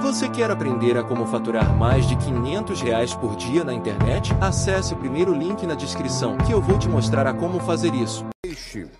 Você quer aprender a como faturar mais de 500 reais por dia na internet? Acesse o primeiro link na descrição que eu vou te mostrar a como fazer isso.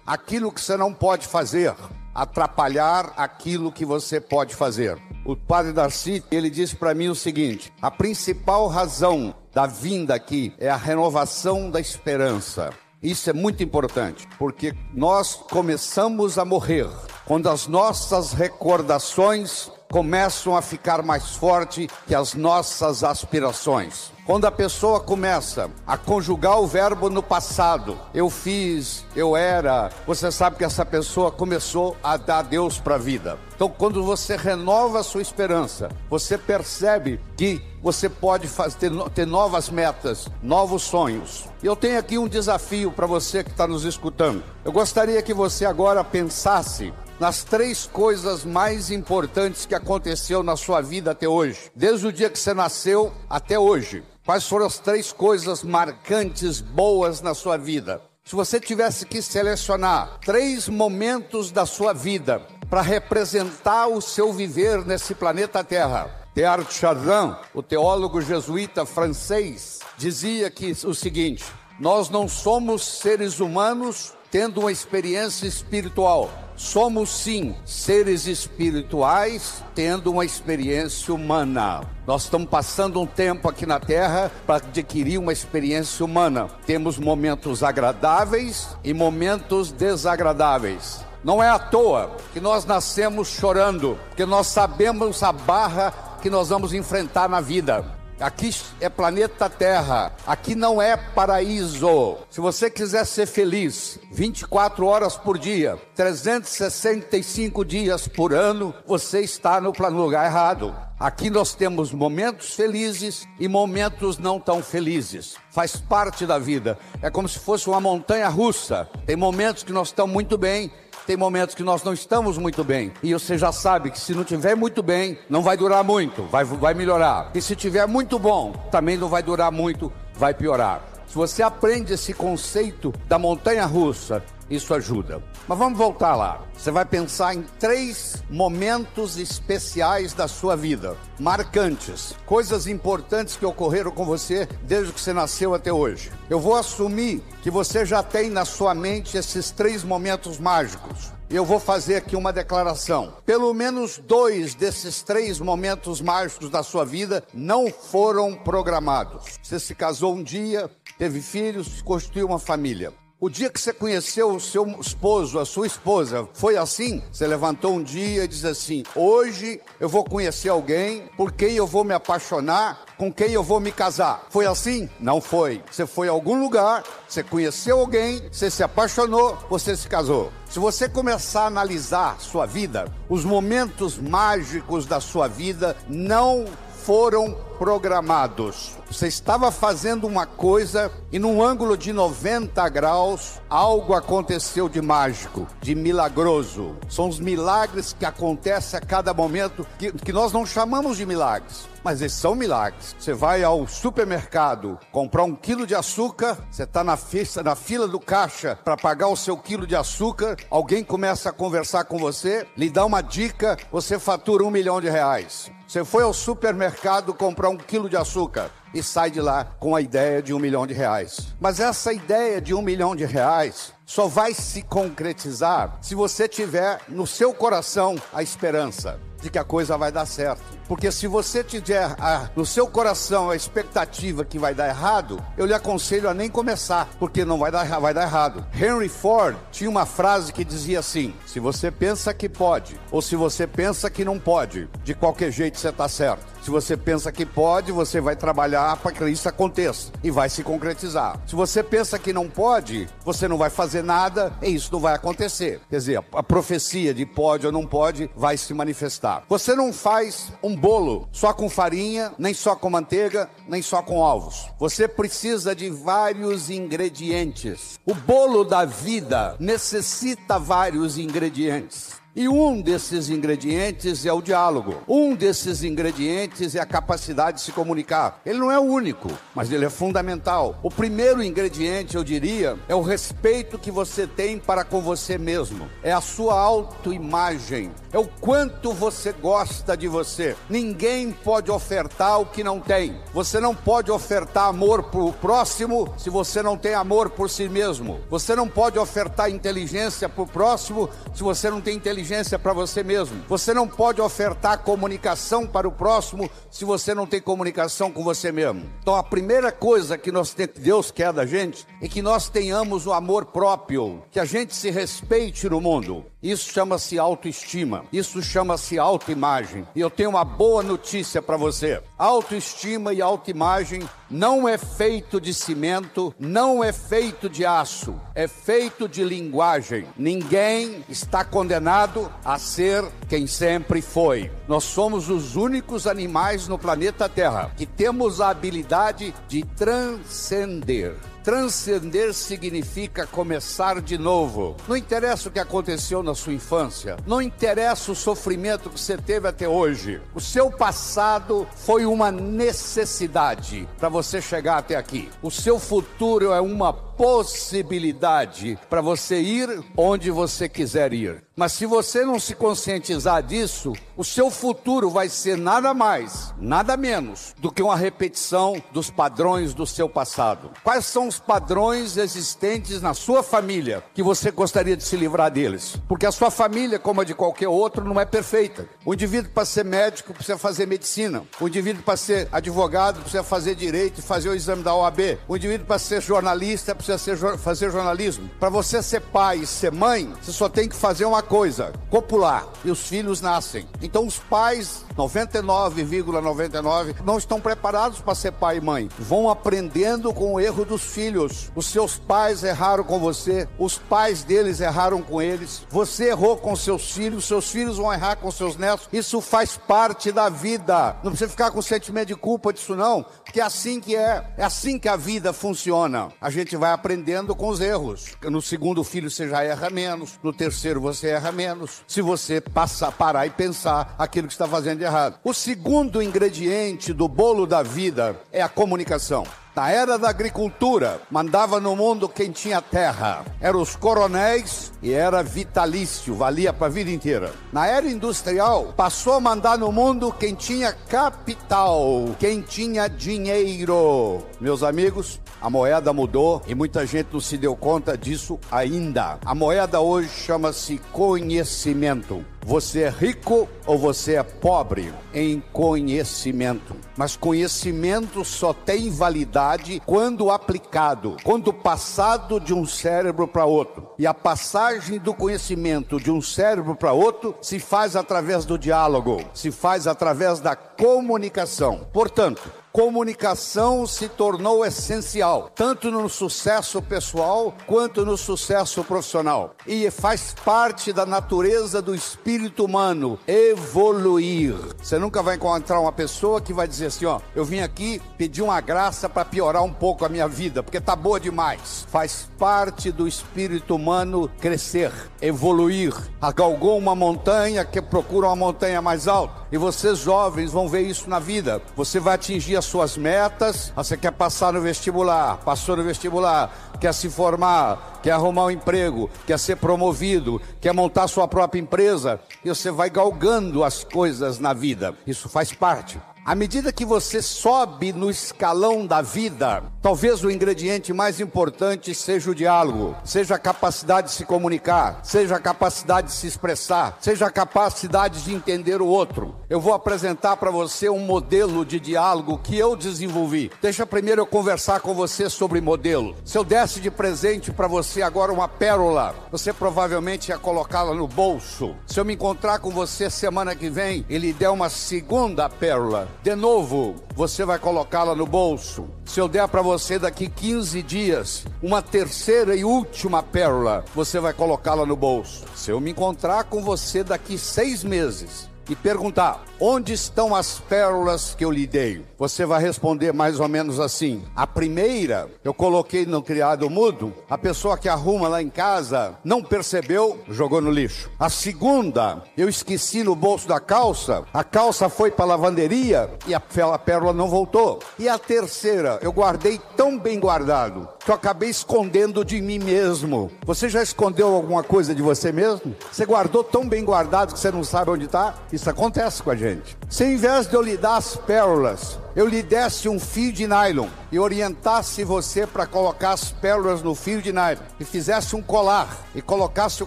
Aquilo que você não pode fazer atrapalhar aquilo que você pode fazer. O padre Darcy, ele disse para mim o seguinte: a principal razão da vinda aqui é a renovação da esperança. Isso é muito importante, porque nós começamos a morrer quando as nossas recordações começam a ficar mais forte que as nossas aspirações. Quando a pessoa começa a conjugar o verbo no passado, eu fiz, eu era, você sabe que essa pessoa começou a dar Deus para a vida. Então, quando você renova a sua esperança, você percebe que você pode fazer, ter, novas metas, novos sonhos. Eu tenho aqui um desafio para você que está nos escutando. Eu gostaria que você agora pensasse nas três coisas mais importantes que aconteceu na sua vida até hoje, desde o dia que você nasceu até hoje. Quais foram as três coisas marcantes, boas na sua vida? Se você tivesse que selecionar três momentos da sua vida para representar o seu viver nesse planeta Terra, Teilhard Chardin, o teólogo jesuíta francês, dizia que o seguinte: nós não somos seres humanos tendo uma experiência espiritual. Somos sim seres espirituais tendo uma experiência humana. Nós estamos passando um tempo aqui na Terra para adquirir uma experiência humana. Temos momentos agradáveis e momentos desagradáveis. Não é à toa que nós nascemos chorando, porque nós sabemos a barra que nós vamos enfrentar na vida. Aqui é planeta Terra. Aqui não é paraíso. Se você quiser ser feliz 24 horas por dia, 365 dias por ano, você está no lugar errado. Aqui nós temos momentos felizes e momentos não tão felizes. Faz parte da vida. É como se fosse uma montanha russa. Tem momentos que nós estamos muito bem tem momentos que nós não estamos muito bem. E você já sabe que se não tiver muito bem, não vai durar muito, vai, vai melhorar. E se tiver muito bom, também não vai durar muito, vai piorar. Se você aprende esse conceito da montanha russa, isso ajuda. Mas vamos voltar lá. Você vai pensar em três momentos especiais da sua vida, marcantes, coisas importantes que ocorreram com você desde que você nasceu até hoje. Eu vou assumir que você já tem na sua mente esses três momentos mágicos. Eu vou fazer aqui uma declaração. Pelo menos dois desses três momentos mágicos da sua vida não foram programados. Você se casou um dia, teve filhos, constituiu uma família. O dia que você conheceu o seu esposo, a sua esposa, foi assim? Você levantou um dia e disse assim: Hoje eu vou conhecer alguém por quem eu vou me apaixonar, com quem eu vou me casar. Foi assim? Não foi. Você foi a algum lugar, você conheceu alguém, você se apaixonou, você se casou. Se você começar a analisar sua vida, os momentos mágicos da sua vida não foram programados. Você estava fazendo uma coisa e num ângulo de 90 graus, algo aconteceu de mágico, de milagroso. São os milagres que acontecem a cada momento que, que nós não chamamos de milagres. Mas esses são milagres. Você vai ao supermercado comprar um quilo de açúcar, você está na, na fila do caixa para pagar o seu quilo de açúcar, alguém começa a conversar com você, lhe dá uma dica, você fatura um milhão de reais. Você foi ao supermercado comprar um quilo de açúcar e sai de lá com a ideia de um milhão de reais. Mas essa ideia de um milhão de reais só vai se concretizar se você tiver no seu coração a esperança de que a coisa vai dar certo. Porque se você tiver a, no seu coração a expectativa que vai dar errado, eu lhe aconselho a nem começar, porque não vai dar, vai dar errado. Henry Ford tinha uma frase que dizia assim: se você pensa que pode, ou se você pensa que não pode, de qualquer jeito você está certo. Se você pensa que pode, você vai trabalhar para que isso aconteça e vai se concretizar. Se você pensa que não pode, você não vai fazer nada e isso não vai acontecer. Quer dizer, a profecia de pode ou não pode vai se manifestar. Você não faz um bolo só com farinha, nem só com manteiga, nem só com ovos. Você precisa de vários ingredientes. O bolo da vida necessita vários ingredientes. E um desses ingredientes é o diálogo. Um desses ingredientes é a capacidade de se comunicar. Ele não é o único, mas ele é fundamental. O primeiro ingrediente, eu diria, é o respeito que você tem para com você mesmo. É a sua autoimagem. É o quanto você gosta de você. Ninguém pode ofertar o que não tem. Você não pode ofertar amor para o próximo se você não tem amor por si mesmo. Você não pode ofertar inteligência para o próximo se você não tem inteligência inteligência para você mesmo. Você não pode ofertar comunicação para o próximo se você não tem comunicação com você mesmo. Então a primeira coisa que nós Deus quer da gente é que nós tenhamos o amor próprio, que a gente se respeite no mundo. Isso chama-se autoestima. Isso chama-se autoimagem. E eu tenho uma boa notícia para você. Autoestima e autoimagem não é feito de cimento, não é feito de aço, é feito de linguagem. Ninguém está condenado a ser quem sempre foi. Nós somos os únicos animais no planeta Terra que temos a habilidade de transcender. Transcender significa começar de novo. Não interessa o que aconteceu na sua infância, não interessa o sofrimento que você teve até hoje. O seu passado foi uma necessidade para você chegar até aqui. O seu futuro é uma possibilidade para você ir onde você quiser ir. Mas se você não se conscientizar disso, o seu futuro vai ser nada mais, nada menos do que uma repetição dos padrões do seu passado. Quais são os padrões existentes na sua família que você gostaria de se livrar deles? Porque a sua família, como a de qualquer outro, não é perfeita. O indivíduo para ser médico precisa fazer medicina. O indivíduo para ser advogado precisa fazer direito e fazer o exame da OAB. O indivíduo para ser jornalista precisa ser, fazer jornalismo. Para você ser pai e ser mãe, você só tem que fazer uma coisa: copular. E os filhos nascem. Então os pais, 99,99, ,99, não estão preparados para ser pai e mãe. Vão aprendendo com o erro dos filhos. Os seus pais erraram com você, os pais deles erraram com eles. Você errou com seus filhos, seus filhos vão errar com seus netos. Isso faz parte da vida. Não precisa ficar com sentimento de culpa disso não, porque é assim que é. É assim que a vida funciona. A gente vai aprendendo com os erros. No segundo filho você já erra menos, no terceiro você erra menos. Se você passar, parar e pensar aquilo que está fazendo de errado. O segundo ingrediente do bolo da vida é a comunicação. Na era da agricultura, mandava no mundo quem tinha terra. Eram os coronéis e era vitalício, valia para a vida inteira. Na era industrial, passou a mandar no mundo quem tinha capital, quem tinha dinheiro. Meus amigos, a moeda mudou e muita gente não se deu conta disso ainda. A moeda hoje chama-se conhecimento. Você é rico ou você é pobre em conhecimento. Mas conhecimento só tem validade quando aplicado, quando passado de um cérebro para outro. E a passagem do conhecimento de um cérebro para outro se faz através do diálogo, se faz através da comunicação. Portanto, comunicação se tornou essencial, tanto no sucesso pessoal quanto no sucesso profissional. E faz parte da natureza do espírito humano evoluir. Você nunca vai encontrar uma pessoa que vai dizer assim: ó, eu vim aqui pedir uma graça para piorar um pouco a minha vida, porque tá boa demais. Faz parte do espírito humano crescer, evoluir. Galgou uma montanha que procura uma montanha mais alta. E vocês jovens vão ver isso na vida. Você vai atingir as suas metas. Você quer passar no vestibular, passou no vestibular, quer se formar, quer arrumar um emprego, quer ser promovido, quer montar sua própria empresa. E você vai galgando as coisas na vida. Isso faz parte. À medida que você sobe no escalão da vida, talvez o ingrediente mais importante seja o diálogo, seja a capacidade de se comunicar, seja a capacidade de se expressar, seja a capacidade de entender o outro. Eu vou apresentar para você um modelo de diálogo que eu desenvolvi. Deixa primeiro eu conversar com você sobre modelo. Se eu desse de presente para você agora uma pérola, você provavelmente ia colocá-la no bolso. Se eu me encontrar com você semana que vem e lhe der uma segunda pérola, de novo, você vai colocá-la no bolso. Se eu der para você daqui 15 dias uma terceira e última pérola, você vai colocá-la no bolso. Se eu me encontrar com você daqui seis meses e perguntar: onde estão as pérolas que eu lhe dei? Você vai responder mais ou menos assim: a primeira eu coloquei no criado mudo, a pessoa que arruma lá em casa não percebeu, jogou no lixo. A segunda eu esqueci no bolso da calça, a calça foi para lavanderia e a pérola não voltou. E a terceira eu guardei tão bem guardado que eu acabei escondendo de mim mesmo. Você já escondeu alguma coisa de você mesmo? Você guardou tão bem guardado que você não sabe onde está? Isso acontece com a gente. Se em vez de eu lhe dar as pérolas, eu lhe desse um fio de nylon e orientasse você para colocar as pérolas no fio de nylon e fizesse um colar e colocasse o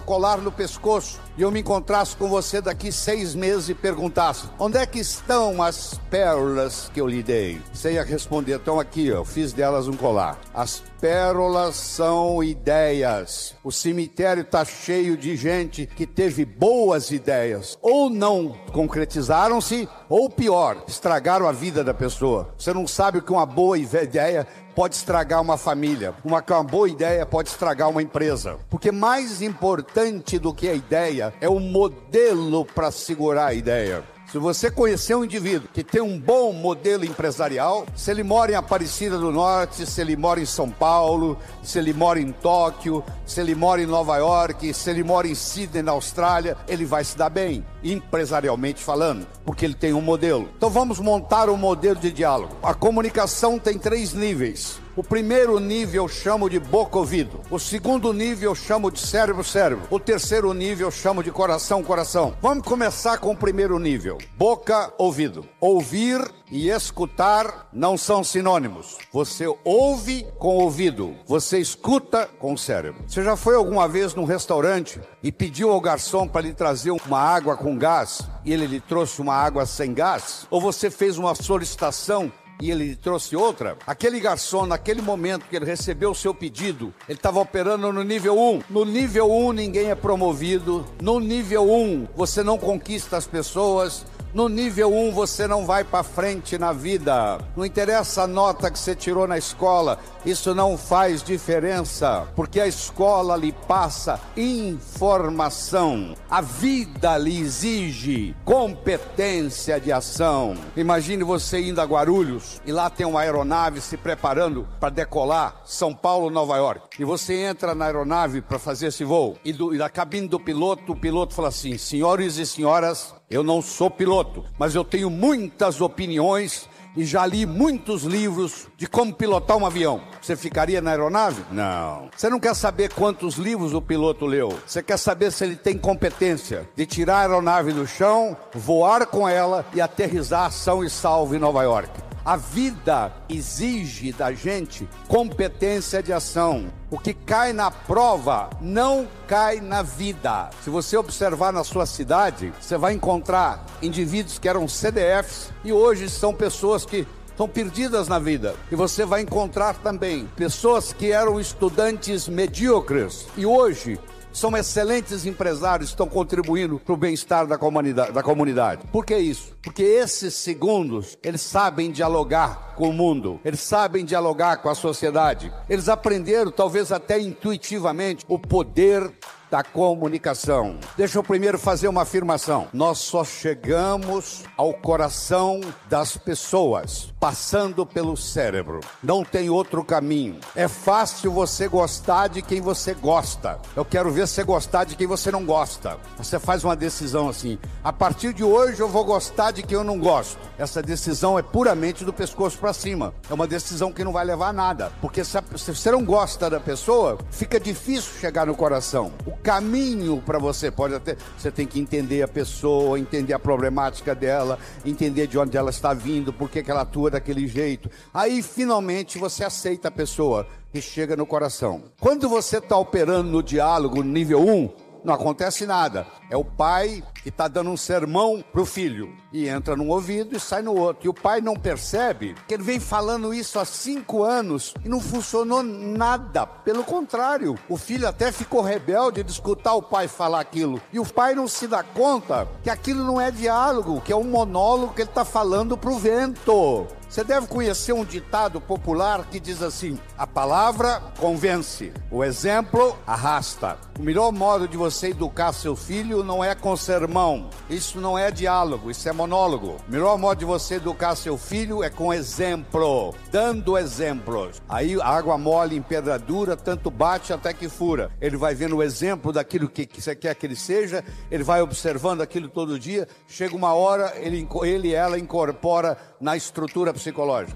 colar no pescoço e eu me encontrasse com você daqui seis meses e perguntasse: onde é que estão as pérolas que eu lhe dei? Você ia responder: estão aqui, eu fiz delas um colar. As pérolas são ideias. O cemitério está cheio de gente que teve boas ideias, ou não concretizaram-se, ou pior, estragaram a vida da pessoa. Você não sabe o que uma boa ideia pode estragar uma família, uma, uma boa ideia pode estragar uma empresa. Porque mais importante do que a ideia é o modelo para segurar a ideia. Se você conhecer um indivíduo que tem um bom modelo empresarial, se ele mora em Aparecida do Norte, se ele mora em São Paulo, se ele mora em Tóquio, se ele mora em Nova York, se ele mora em Sydney, na Austrália, ele vai se dar bem, empresarialmente falando, porque ele tem um modelo. Então vamos montar um modelo de diálogo. A comunicação tem três níveis. O primeiro nível eu chamo de boca-ouvido. O segundo nível eu chamo de cérebro-cérebro. O terceiro nível eu chamo de coração-coração. Vamos começar com o primeiro nível: boca-ouvido. Ouvir e escutar não são sinônimos. Você ouve com o ouvido, você escuta com o cérebro. Você já foi alguma vez num restaurante e pediu ao garçom para lhe trazer uma água com gás e ele lhe trouxe uma água sem gás? Ou você fez uma solicitação e ele trouxe outra, aquele garçom, naquele momento que ele recebeu o seu pedido, ele estava operando no nível 1. No nível 1 ninguém é promovido, no nível 1 você não conquista as pessoas, no nível 1 você não vai para frente na vida. Não interessa a nota que você tirou na escola, isso não faz diferença, porque a escola lhe passa informação. A vida lhe exige competência de ação. Imagine você indo a Guarulhos e lá tem uma aeronave se preparando para decolar São Paulo, Nova York. E você entra na aeronave para fazer esse voo e, do, e da cabine do piloto, o piloto fala assim: "Senhores e senhoras, eu não sou piloto, mas eu tenho muitas opiniões e já li muitos livros de como pilotar um avião. Você ficaria na aeronave? Não. Você não quer saber quantos livros o piloto leu. Você quer saber se ele tem competência de tirar a aeronave do chão, voar com ela e aterrizar são e salvo em Nova York. A vida exige da gente competência de ação. O que cai na prova não cai na vida. Se você observar na sua cidade, você vai encontrar indivíduos que eram CDFs e hoje são pessoas que estão perdidas na vida. E você vai encontrar também pessoas que eram estudantes medíocres e hoje são excelentes empresários, estão contribuindo para o bem-estar da comunidade, da comunidade. Por que isso? Porque esses segundos, eles sabem dialogar com o mundo, eles sabem dialogar com a sociedade, eles aprenderam, talvez até intuitivamente, o poder da comunicação. Deixa eu primeiro fazer uma afirmação. Nós só chegamos ao coração das pessoas passando pelo cérebro. Não tem outro caminho. É fácil você gostar de quem você gosta. Eu quero ver você gostar de quem você não gosta. Você faz uma decisão assim: a partir de hoje eu vou gostar de quem eu não gosto. Essa decisão é puramente do pescoço para cima. É uma decisão que não vai levar a nada, porque se, você não gosta da pessoa, fica difícil chegar no coração. O caminho para você pode até você tem que entender a pessoa, entender a problemática dela, entender de onde ela está vindo, por que ela atua daquele jeito. Aí finalmente você aceita a pessoa e chega no coração. Quando você está operando no diálogo nível 1, não acontece nada. É o pai que está dando um sermão para o filho e entra num ouvido e sai no outro. E o pai não percebe que ele vem falando isso há cinco anos e não funcionou nada. Pelo contrário, o filho até ficou rebelde de escutar o pai falar aquilo. E o pai não se dá conta que aquilo não é diálogo, que é um monólogo que ele está falando para o vento. Você deve conhecer um ditado popular que diz assim: a palavra convence, o exemplo arrasta. O melhor modo de você educar seu filho não é com sermão, isso não é diálogo, isso é monólogo. O melhor modo de você educar seu filho é com exemplo, dando exemplos. Aí água mole em pedra dura, tanto bate até que fura. Ele vai vendo o exemplo daquilo que você quer que ele seja, ele vai observando aquilo todo dia. Chega uma hora, ele, ele ela incorpora na estrutura psicológica.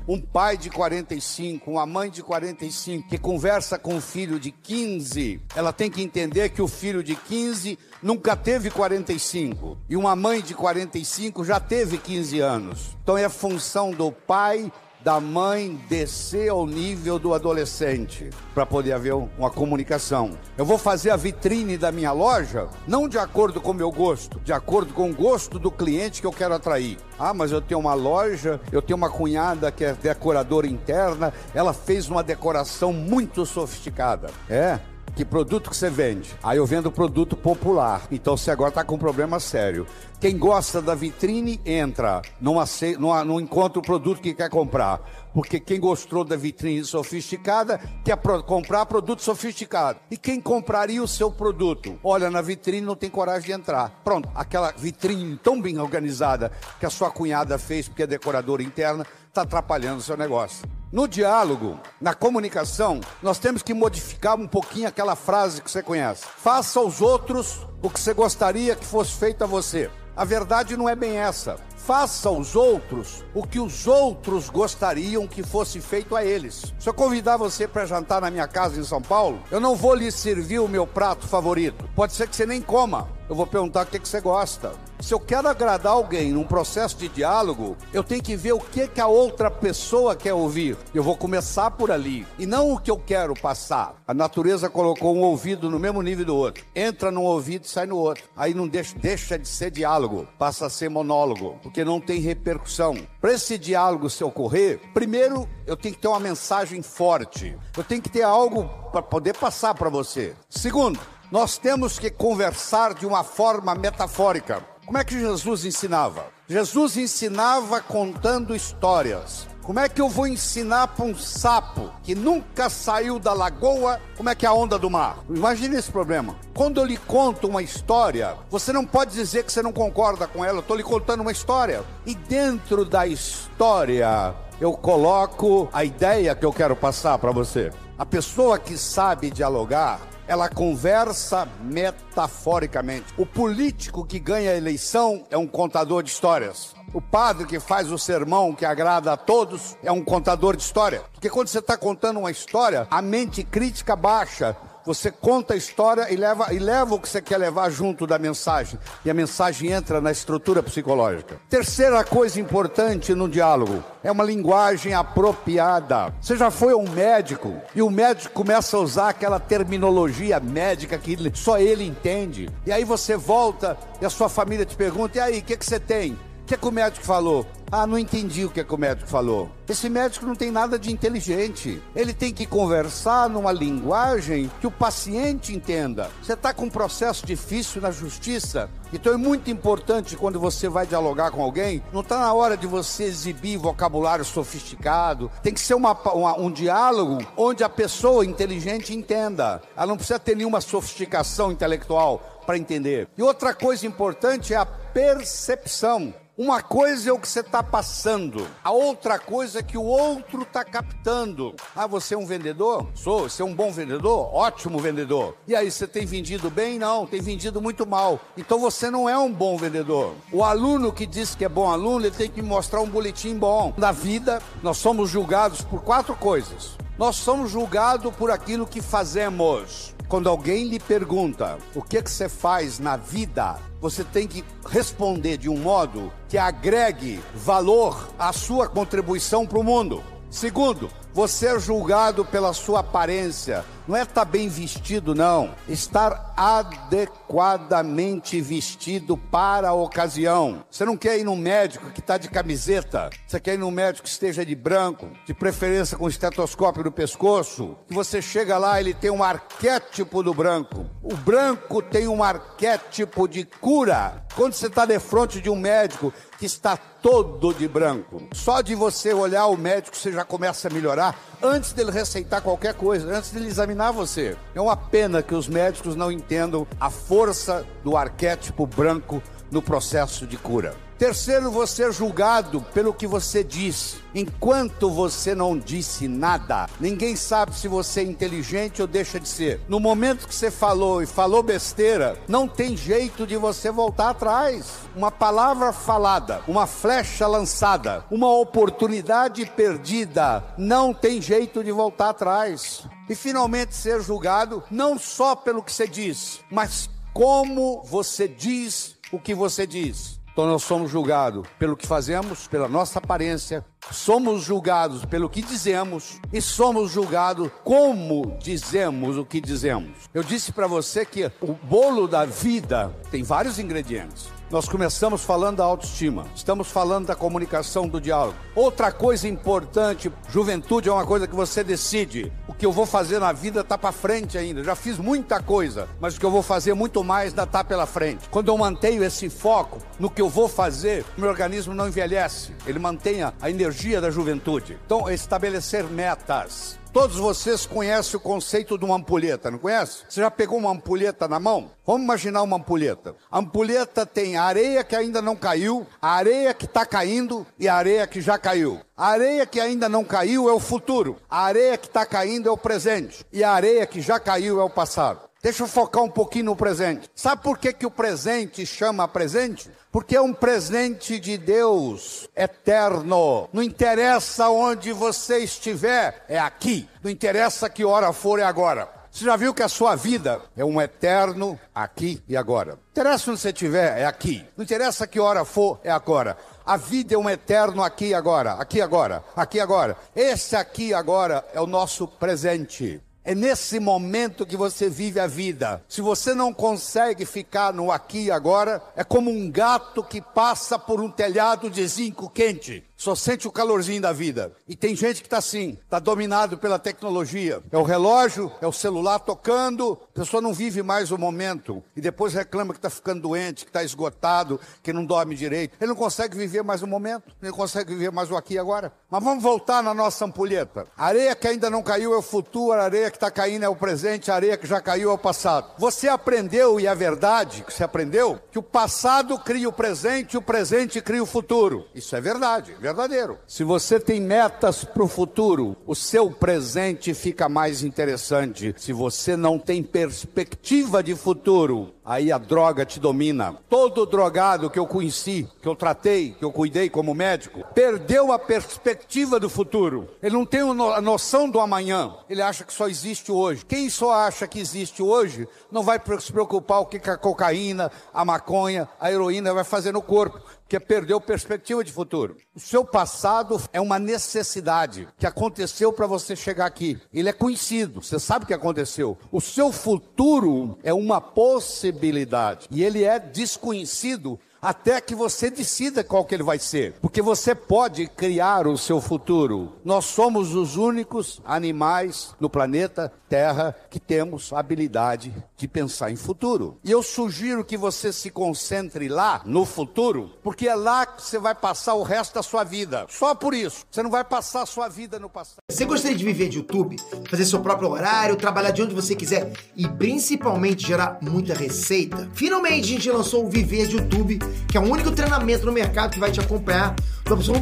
Um pai de 45, uma mãe de 45 que conversa com um filho de 15, ela tem que entender que o filho de 15 nunca teve 45 e uma mãe de 45 já teve 15 anos. Então é função do pai da mãe descer ao nível do adolescente para poder haver uma comunicação. Eu vou fazer a vitrine da minha loja não de acordo com o meu gosto, de acordo com o gosto do cliente que eu quero atrair. Ah, mas eu tenho uma loja, eu tenho uma cunhada que é decoradora interna, ela fez uma decoração muito sofisticada. É, que produto que você vende? Aí eu vendo produto popular. Então você agora está com um problema sério. Quem gosta da vitrine entra, não, ace... não, encontra o produto que quer comprar. Porque quem gostou da vitrine sofisticada quer pro... comprar produto sofisticado. E quem compraria o seu produto? Olha na vitrine não tem coragem de entrar. Pronto, aquela vitrine tão bem organizada que a sua cunhada fez porque é decoradora interna está atrapalhando o seu negócio. No diálogo, na comunicação, nós temos que modificar um pouquinho aquela frase que você conhece. Faça aos outros o que você gostaria que fosse feito a você. A verdade não é bem essa. Faça aos outros o que os outros gostariam que fosse feito a eles. Se eu convidar você para jantar na minha casa em São Paulo, eu não vou lhe servir o meu prato favorito. Pode ser que você nem coma. Eu vou perguntar o que, que você gosta. Se eu quero agradar alguém num processo de diálogo, eu tenho que ver o que, que a outra pessoa quer ouvir. Eu vou começar por ali. E não o que eu quero passar. A natureza colocou um ouvido no mesmo nível do outro. Entra num ouvido e sai no outro. Aí não deixa, deixa de ser diálogo, passa a ser monólogo, porque não tem repercussão. Para esse diálogo se ocorrer, primeiro eu tenho que ter uma mensagem forte. Eu tenho que ter algo para poder passar para você. Segundo, nós temos que conversar de uma forma metafórica. Como é que Jesus ensinava? Jesus ensinava contando histórias. Como é que eu vou ensinar para um sapo que nunca saiu da lagoa como é que é a onda do mar? Imagine esse problema. Quando eu lhe conto uma história, você não pode dizer que você não concorda com ela. Eu estou lhe contando uma história. E dentro da história, eu coloco a ideia que eu quero passar para você. A pessoa que sabe dialogar, ela conversa metaforicamente. O político que ganha a eleição é um contador de histórias. O padre que faz o sermão que agrada a todos é um contador de história. Porque quando você está contando uma história, a mente crítica baixa. Você conta a história e leva, e leva o que você quer levar junto da mensagem. E a mensagem entra na estrutura psicológica. Terceira coisa importante no diálogo é uma linguagem apropriada. Você já foi a um médico e o médico começa a usar aquela terminologia médica que só ele entende. E aí você volta e a sua família te pergunta: e aí, o que, que você tem? Que, é que o médico falou? Ah, não entendi o que, é que o médico falou. Esse médico não tem nada de inteligente. Ele tem que conversar numa linguagem que o paciente entenda. Você está com um processo difícil na justiça, então é muito importante quando você vai dialogar com alguém, não está na hora de você exibir vocabulário sofisticado. Tem que ser uma, uma, um diálogo onde a pessoa inteligente entenda. Ela não precisa ter nenhuma sofisticação intelectual para entender. E outra coisa importante é a percepção. Uma coisa é o que você está passando, a outra coisa é que o outro está captando. Ah, você é um vendedor? Sou. Você é um bom vendedor? Ótimo vendedor. E aí, você tem vendido bem? Não, tem vendido muito mal. Então você não é um bom vendedor. O aluno que diz que é bom aluno, ele tem que mostrar um boletim bom. Na vida, nós somos julgados por quatro coisas. Nós somos julgados por aquilo que fazemos. Quando alguém lhe pergunta o que, que você faz na vida, você tem que responder de um modo que agregue valor à sua contribuição para o mundo. Segundo, você é julgado pela sua aparência, não é estar tá bem vestido, não. Estar adequadamente vestido para a ocasião. Você não quer ir num médico que está de camiseta. Você quer ir num médico que esteja de branco, de preferência com estetoscópio no pescoço. Que você chega lá, ele tem um arquétipo do branco. O branco tem um arquétipo de cura. Quando você está de frente de um médico que está todo de branco, só de você olhar o médico você já começa a melhorar antes dele receitar qualquer coisa, antes dele examinar você. É uma pena que os médicos não entendam a força do arquétipo branco no processo de cura. Terceiro, você é julgado pelo que você diz. Enquanto você não disse nada, ninguém sabe se você é inteligente ou deixa de ser. No momento que você falou e falou besteira, não tem jeito de você voltar atrás. Uma palavra falada, uma flecha lançada, uma oportunidade perdida, não tem jeito de voltar atrás. E finalmente ser julgado não só pelo que você diz, mas como você diz o que você diz. Então nós somos julgados pelo que fazemos, pela nossa aparência, somos julgados pelo que dizemos e somos julgados como dizemos o que dizemos. Eu disse para você que o bolo da vida tem vários ingredientes. Nós começamos falando da autoestima, estamos falando da comunicação, do diálogo. Outra coisa importante, juventude é uma coisa que você decide. O que eu vou fazer na vida está para frente ainda. Já fiz muita coisa, mas o que eu vou fazer muito mais ainda está pela frente. Quando eu mantenho esse foco no que eu vou fazer, meu organismo não envelhece. Ele mantém a energia da juventude. Então, estabelecer metas. Todos vocês conhecem o conceito de uma ampulheta, não conhece? Você já pegou uma ampulheta na mão? Vamos imaginar uma ampulheta. A ampulheta tem a areia que ainda não caiu, a areia que está caindo e a areia que já caiu. A areia que ainda não caiu é o futuro. A areia que está caindo é o presente. E a areia que já caiu é o passado. Deixa eu focar um pouquinho no presente. Sabe por que, que o presente chama presente? Porque é um presente de Deus eterno. Não interessa onde você estiver, é aqui. Não interessa que hora for, é agora. Você já viu que a sua vida é um eterno aqui e agora? Não interessa onde você estiver, é aqui. Não interessa que hora for, é agora. A vida é um eterno aqui e agora, aqui e agora, aqui e agora. Esse aqui e agora é o nosso presente. É nesse momento que você vive a vida. Se você não consegue ficar no aqui e agora, é como um gato que passa por um telhado de zinco quente só sente o calorzinho da vida. E tem gente que está assim, está dominado pela tecnologia. É o relógio, é o celular tocando, a pessoa não vive mais o momento. E depois reclama que está ficando doente, que está esgotado, que não dorme direito. Ele não consegue viver mais o momento, ele não consegue viver mais o aqui e agora. Mas vamos voltar na nossa ampulheta. A areia que ainda não caiu é o futuro, a areia que está caindo é o presente, a areia que já caiu é o passado. Você aprendeu, e é verdade que você aprendeu, que o passado cria o presente, o presente cria o futuro. Isso é verdade, verdade verdadeiro. Se você tem metas para o futuro, o seu presente fica mais interessante. Se você não tem perspectiva de futuro, aí a droga te domina. Todo drogado que eu conheci, que eu tratei, que eu cuidei como médico, perdeu a perspectiva do futuro. Ele não tem a noção do amanhã. Ele acha que só existe hoje. Quem só acha que existe hoje não vai se preocupar o que a cocaína, a maconha, a heroína vai fazer no corpo que perdeu perspectiva de futuro. O seu passado é uma necessidade que aconteceu para você chegar aqui. Ele é conhecido, você sabe o que aconteceu. O seu futuro é uma possibilidade e ele é desconhecido até que você decida qual que ele vai ser, porque você pode criar o seu futuro. Nós somos os únicos animais no planeta Terra que temos habilidade de pensar em futuro. E eu sugiro que você se concentre lá no futuro, porque é lá que você vai passar o resto da sua vida. Só por isso, você não vai passar a sua vida no passado. Você gostaria de viver de YouTube, fazer seu próprio horário, trabalhar de onde você quiser e principalmente gerar muita receita? Finalmente a gente lançou o Viver de YouTube que é o único treinamento no mercado que vai te acompanhar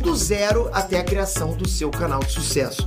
do zero até a criação do seu canal de sucesso.